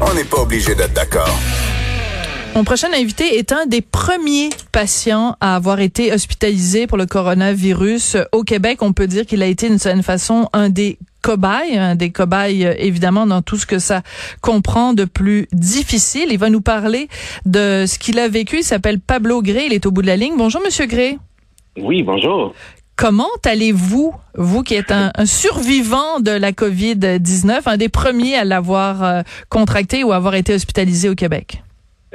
on n'est pas obligé d'être d'accord. Mon prochain invité est un des premiers patients à avoir été hospitalisé pour le coronavirus au Québec. On peut dire qu'il a été d'une certaine façon un des cobayes, un des cobayes évidemment dans tout ce que ça comprend de plus difficile. Il va nous parler de ce qu'il a vécu. Il s'appelle Pablo Gray. Il est au bout de la ligne. Bonjour, Monsieur Gray. Oui, bonjour. Comment allez-vous, vous qui êtes un, survivant de la COVID-19, un des premiers à l'avoir euh, contracté ou avoir été hospitalisé au Québec?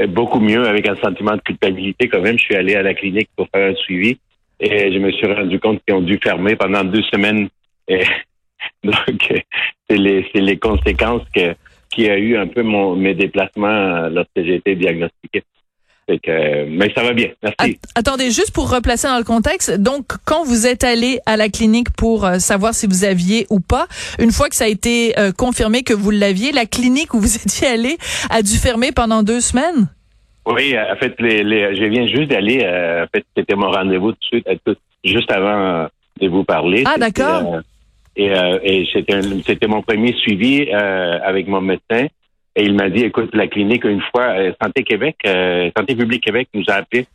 Euh, beaucoup mieux, avec un sentiment de culpabilité quand même. Je suis allé à la clinique pour faire un suivi et je me suis rendu compte qu'ils ont dû fermer pendant deux semaines. Donc, c'est les, les conséquences que, qui a eu un peu mon, mes déplacements lorsque j'ai été diagnostiqué mais ça va bien. Merci. attendez, juste pour replacer dans le contexte, donc quand vous êtes allé à la clinique pour euh, savoir si vous aviez ou pas, une fois que ça a été euh, confirmé que vous l'aviez, la clinique où vous étiez allé a dû fermer pendant deux semaines? Oui, en fait, les, les, je viens juste d'aller. Euh, en fait, c'était mon rendez-vous tout de suite, juste avant de vous parler. Ah, d'accord. et, et c'était mon premier suivi avec mon médecin. Et il m'a dit, écoute, la clinique, une fois, euh, Santé Québec, euh, Santé publique Québec nous a appelé.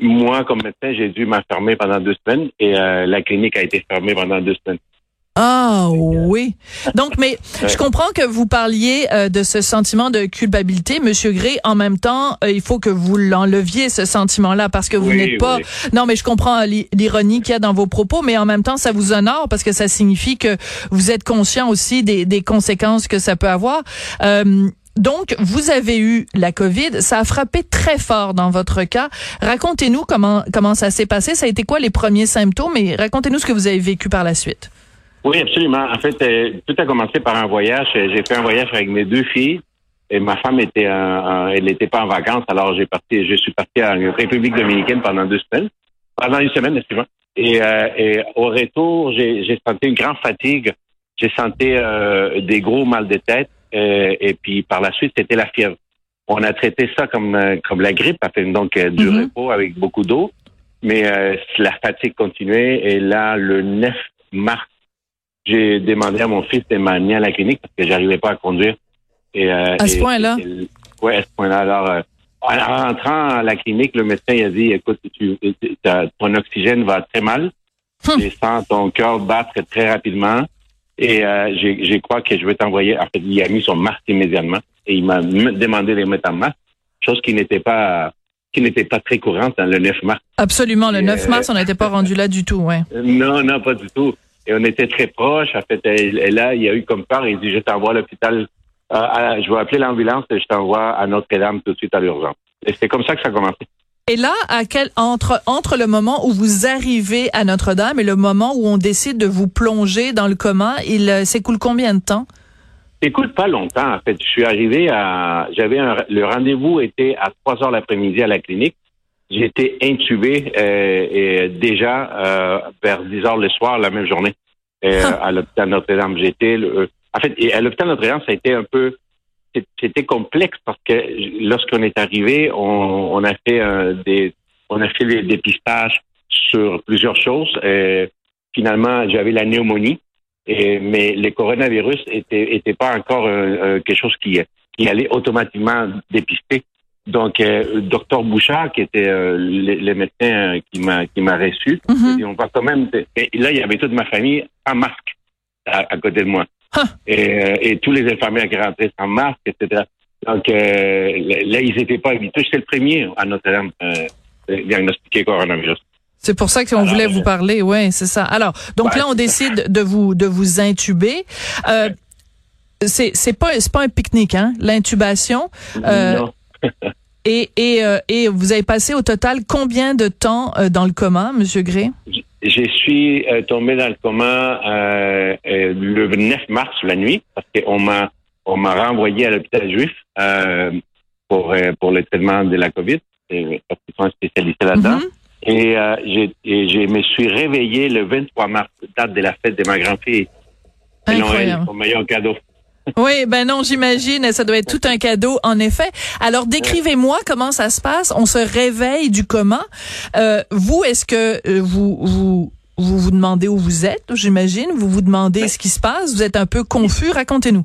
Moi, comme médecin, j'ai dû m'enfermer pendant deux semaines et euh, la clinique a été fermée pendant deux semaines. Ah oui. Donc, mais je comprends que vous parliez de ce sentiment de culpabilité, Monsieur Gray. En même temps, il faut que vous l'enleviez ce sentiment-là parce que vous n'êtes pas. Non, mais je comprends l'ironie qu'il y a dans vos propos, mais en même temps, ça vous honore parce que ça signifie que vous êtes conscient aussi des, des conséquences que ça peut avoir. Donc, vous avez eu la COVID, ça a frappé très fort dans votre cas. Racontez-nous comment comment ça s'est passé. Ça a été quoi les premiers symptômes et racontez-nous ce que vous avez vécu par la suite. Oui, absolument. En fait, euh, tout a commencé par un voyage. J'ai fait un voyage avec mes deux filles et ma femme était, n'était pas en vacances, alors j'ai parti, je suis parti en République dominicaine pendant deux semaines, pendant une semaine, excusez-moi. Et, euh, au retour, j'ai senti une grande fatigue. J'ai senti euh, des gros mal de tête. Euh, et puis par la suite, c'était la fièvre. On a traité ça comme euh, comme la grippe, donc euh, du mhm. repos avec beaucoup d'eau. Mais la fatigue continuait et là, le 9 mars, j'ai demandé à mon fils de m'amener à la clinique parce que j'arrivais pas à conduire. Et, à ce point-là? Oui, à ce point-là. Alors, en rentrant à la clinique, le médecin a dit, écoute, tu, ton oxygène va très mal. Hum. Je sens ton cœur battre très rapidement. Et euh, j'ai crois que je vais t'envoyer. En fait, il a mis son masque immédiatement et il m'a demandé de mettre en masque, chose qui n'était pas qui n'était pas très courante dans le 9 mars. Absolument, le 9 mars, on n'était pas rendu là du tout, ouais. Non, non, pas du tout. Et on était très proches. En fait, et là, il y a eu comme part, il dit, je t'envoie à l'hôpital, euh, je vais appeler l'ambulance et je t'envoie à Notre-Dame tout de suite à l'urgence. Et c'est comme ça que ça a commencé. Et là, à quel, entre, entre le moment où vous arrivez à Notre-Dame et le moment où on décide de vous plonger dans le coma, il euh, s'écoule combien de temps? Écoute, pas longtemps. En fait, je suis arrivé à, j'avais le rendez-vous était à 3 heures l'après-midi à la clinique. J'étais intubé euh, et déjà euh, vers 10 heures le soir la même journée euh, ah. à l'hôpital Notre-Dame. J'étais, en fait, à l'hôpital Notre-Dame, ça a été un peu c'était complexe parce que lorsqu'on est arrivé, on, a fait des on a fait des dépistages sur plusieurs choses. finalement, j'avais la pneumonie, et, mais le coronavirus était, était pas encore quelque chose qui, qui allait automatiquement dépister. Donc, euh, docteur Bouchard, qui était euh, le, médecin qui m'a qui m'a reçu, mm-hmm. on va quand même. Et là, il y avait toute ma famille en masque à côté de moi. Euh, et, tous les infirmières qui rentraient sans masque, etc. Donc euh, là, ils n'étaient pas habitués. J'étais le premier à Notre-Dame euh, diagnostiqué coronavirus. C'est pour ça qu'on voulait vous parler, oui, c'est ça. Alors, donc là, on décide de vous de vous intuber. Euh, c'est c'est pas c'est pas un pique-nique, hein, l'intubation. non. et et et vous avez passé au total combien de temps dans le coma, Monsieur Gray? Je suis euh, tombé dans le coma euh, euh, le 9 mars la nuit parce qu'on m'a on m'a renvoyé à l'hôpital juif pour pour le traitement de la COVID parce qu'ils sont spécialisés là-dedans. Mm-hmm. Et, j'ai, je me suis réveillé le 23 mars, date de la fête de ma grand-fille. Incroyable. Mon meilleur cadeau. Oui, ben non, j'imagine, ça doit être tout un cadeau, en effet. Alors, décrivez-moi comment ça se passe. On se réveille du coma. Euh, vous, est-ce que euh, vous, vous vous vous demandez où vous êtes, j'imagine? Vous vous demandez ce qui se passe? Vous êtes un peu confus? Racontez-nous.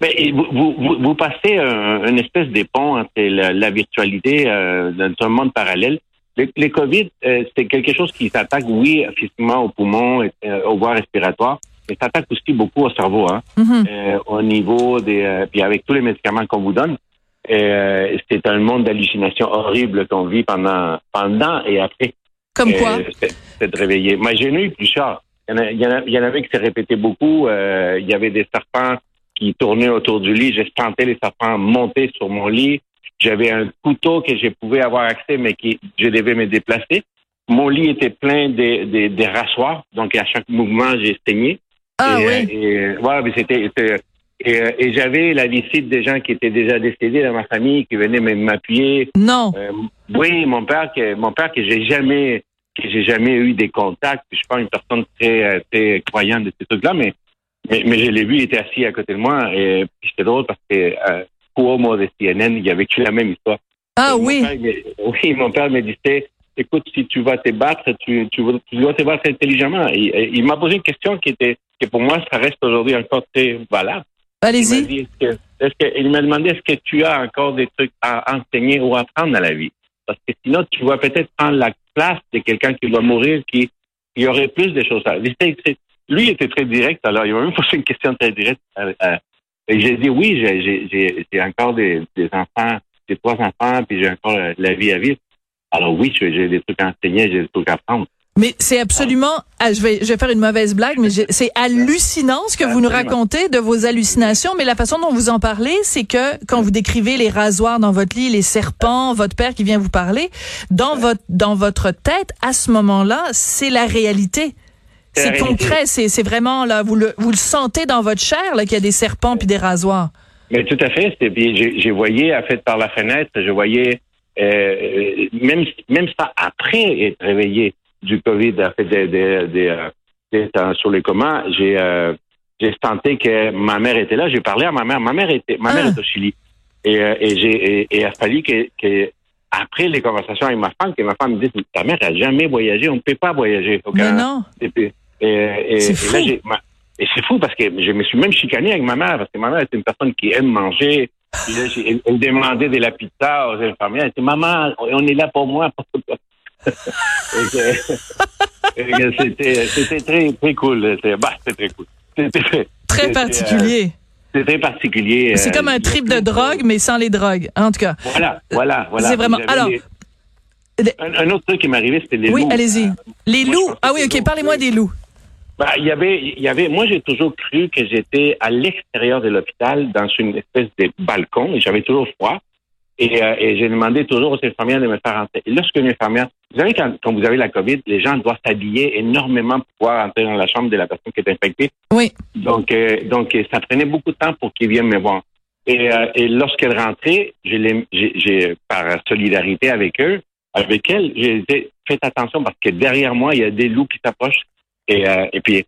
Mais vous, vous, vous passez un, une espèce d'éponge entre la, la virtualité euh, dans un monde parallèle. Le, les COVID, euh, c'est quelque chose qui s'attaque, oui, physiquement aux poumons, euh, aux voies respiratoires, mais s'attaque aussi beaucoup au cerveau, hein, Mhm. euh, au niveau des... euh, puis avec tous les médicaments qu'on vous donne, euh, c'est un monde d'hallucinations horribles qu'on vit pendant, pendant et après. Comme quoi? c'est- de réveiller. Moi, j'ai eu plusieurs. Il y, en a, il, y en a, il y en avait qui s'est répété beaucoup. Il y avait des serpents qui tournaient autour du lit. Sentais les serpents monter sur mon lit. J'avais un couteau que je pouvais avoir accès, mais qui je devais me déplacer. Mon lit était plein des, des, des rassoirs, donc à chaque mouvement, j'ai saigné. Ah et, oui. euh, et, ouais, mais c'était. Et, euh, et j'avais la visite des gens qui étaient déjà décédés dans ma famille, qui venaient m'appuyer. Non. Euh, oui, mon père, que, mon père que j'ai jamais, que j'ai jamais eu des contacts. Je suis pas une personne très, euh, très croyante de ces trucs-là, mais, mais, mais je l'ai vu, il était assis à côté de moi. Et c'était drôle parce que euh, Cuomo de CNN, il a vécu la même histoire. Ah Et mon oui. père, oui, mon père me disait, écoute, si tu vas te battre, tu, tu, tu dois te battre intelligemment. Et- et il m'a posé une question qui était, que pour moi, ça reste aujourd'hui encore très valable. Il m'a Allez-y. il m'a demandé est-ce que tu as encore des trucs à enseigner ou à apprendre dans la vie? Parce que sinon, tu vas peut-être prendre la place de quelqu'un qui va mourir, qui, qui aurait plus de choses à Lui, était très direct, alors il m'a même posé une question très directe. euh, euh, et j'ai dit oui, j'ai encore des, des enfants, j'ai trois enfants, puis j'ai encore euh, la vie à vivre. Alors oui, j'ai des trucs à enseigner, j'ai des trucs à apprendre. Mais c'est absolument, ah, je vais, je vais faire une mauvaise blague, mais c'est hallucinant ce que vous nous racontez de vos hallucinations. Mais la façon dont vous en parlez, c'est que quand vous décrivez les rasoirs dans votre lit, les serpents, votre père qui vient vous parler, dans votre, dans votre tête, à ce moment-là, c'est la réalité. C'est concret, c'est, vraiment là, vous le, vous le sentez dans votre chair là qu'il y a des serpents puis des rasoirs. Mais tout à fait. J'ai voyé, en fait, par la fenêtre, je voyais euh, même même ça après être réveillé du Covid, fait, des, des, des, euh, d'être sur les communs, j'ai euh, j'ai senti que ma mère était là. J'ai parlé à ma mère. Ma mère était ma mère Ah. est au Chili et euh, et j'ai et, et il a fallu que, que après les conversations avec ma femme, que ma femme me dise ta mère a jamais voyagé, on ne peut pas voyager au Mais Canada. non. Et, puis- et, et- C'est et fou. là, j'ai- ma- et c'est fou parce que je me suis même chicané avec ma mère, parce que ma mère est une personne qui aime manger. Puis là, elle, elle demandait de la pizza aux infirmières. Elle dit, maman, on est là pour moi. C'était très, très cool. C'était bah, très cool. Très, particulier. euh, C'était très particulier. c'est euh, comme un trip de tout- drogue, mais sans les drogues. En tout cas. Voilà, voilà, voilà. C'est vraiment- alors, les- un, un autre truc qui m'est arrivé, c'était les Oui, loups. allez-y. Les moi, je loups? Ah oui, c'est ok. Parlez-moi oui. des loups. Il y avait, il y avait, moi, j'ai toujours cru que j'étais à l'extérieur de l'hôpital, dans une espèce de balcon, et j'avais toujours froid. Et, euh, et j'ai demandé toujours aux infirmières de me faire entrer. Et lorsqu'une infirmière, vous savez, quand, quand vous avez la COVID, les gens doivent s'habiller énormément pour pouvoir entrer dans la chambre de la personne qui est infectée. Oui. Donc, euh, donc, ça prenait beaucoup de temps pour qu'ils viennent me voir. Et, euh, et lorsqu'elle rentrait, j'ai, par solidarité avec eux, avec elle, j'ai dit, faites attention parce que derrière moi, il y a des loups qui s'approchent. Et, euh, et puis,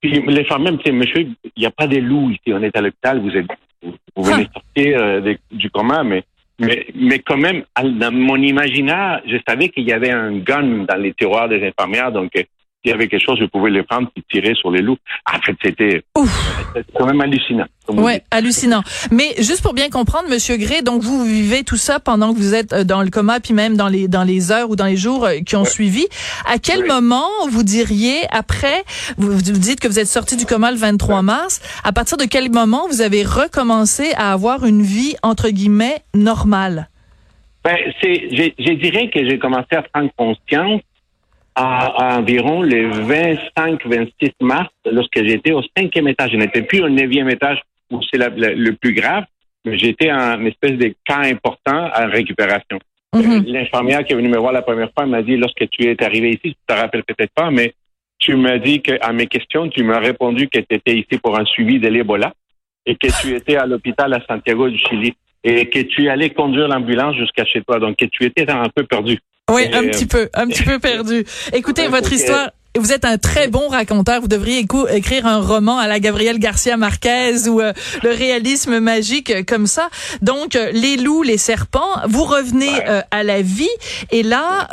puis les femmes même, tu sais, monsieur, il n'y a pas des loups ici. On est à l'hôpital, vous êtes, vous, vous venez sortir euh, du coma, mais, mais, mais quand même, dans mon imaginaire, je savais qu'il y avait un gun dans les tiroirs des infirmières, donc euh, s'il y avait quelque chose, je pouvais les prendre et tirer sur les loups. En fait, c'était quand même hallucinant. Ouais, dites. hallucinant. Mais juste pour bien comprendre, Monsieur Gray, donc vous vivez tout ça pendant que vous êtes euh, dans le coma, puis même dans les dans les heures ou dans les jours euh, qui ont Ouais. suivi. À quel Oui. moment vous diriez après, vous, vous dites que vous êtes sorti du coma le 23 mars. À partir de quel moment vous avez recommencé à avoir une vie entre guillemets normale? Ben, c'est, je, je dirais que j'ai commencé à prendre conscience à, à environ le 25-26 mars, lorsque j'étais au cinquième étage. Je n'étais plus au neuvième étage où c'est le plus grave, mais j'étais en espèce de cas important en récupération. Mhm. Euh, L'infirmière qui est venue me voir la première fois m'a dit, lorsque tu es arrivé ici, tu te rappelles peut-être pas, mais tu m'as dit que à mes questions, tu m'as répondu que tu étais ici pour un suivi de l'Ebola et que tu étais à l'hôpital à Santiago du Chili et que tu allais conduire l'ambulance jusqu'à chez toi, donc que tu étais un peu perdu. Oui, Et, un euh, petit peu, un petit peu perdu. Écoutez, votre histoire, vous êtes un très bon raconteur. Vous devriez écrire un roman à la Gabriel Garcia Marquez ou euh, le réalisme magique euh, comme ça. Donc, euh, les loups, les serpents, vous revenez à la vie. Et là,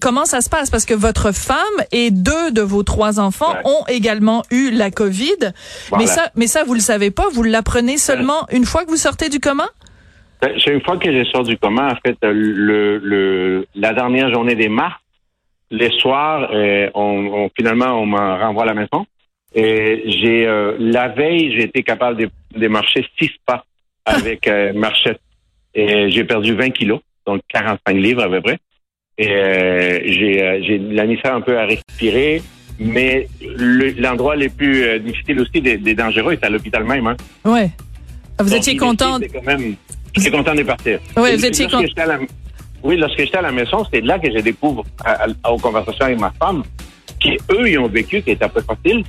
comment ça se passe? Parce que votre femme et deux de vos trois enfants ont également eu la COVID. Mais ça, mais ça, vous le savez pas. Vous l'apprenez seulement une fois que vous sortez du coma? Ben, c'est une fois que je sors du coma, en fait, le, le, la dernière journée des mars, les soirs, euh, on, finalement, on me renvoie à la maison. Et j'ai euh, la veille, j'ai été capable de, de marcher six pas avec euh, marchette. Et j'ai perdu 20 kilos, donc 45 livres à peu près. Et euh, j'ai j'ai la misère un peu à respirer. Mais l'endroit le, plus difficile aussi des, des dangereux est à l'hôpital même. Hein. Ouais. Vous étiez content. J'étais content de partir. Oui, vous étiez content. Oui, lorsque j'étais à la maison, c'est là que je découvre, aux conversations avec ma femme, qu'eux, ils ont vécu, qui était un peu facile.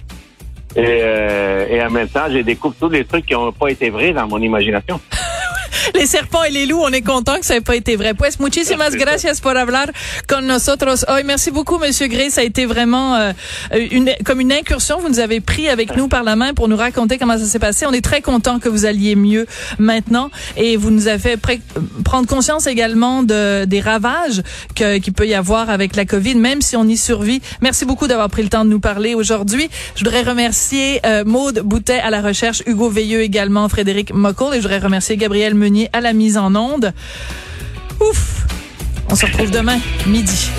Et, euh, et en même temps, je découvre tous les trucs qui n'ont pas été vrais dans mon imagination. les serpents et les loups, on est content que ça n'ait pas été vrai. Pues muchísimas gracias por hablar con nosotros hoy. Merci beaucoup, Monsieur Gray. Ça a été vraiment euh, une, comme une incursion. Vous nous avez pris avec nous par la main pour nous raconter comment ça s'est passé. On est très content que vous alliez mieux maintenant et vous nous avez fait prendre conscience également de, des ravages qu'il peut y avoir avec la COVID, même si on y survit. Merci beaucoup d'avoir pris le temps de nous parler aujourd'hui. Je voudrais remercier euh, Maude Boutet à la recherche, Hugo Veilleux également, Frédéric Mockel et je voudrais remercier Gabriel À la mise en onde. Ouf! On se retrouve demain, midi.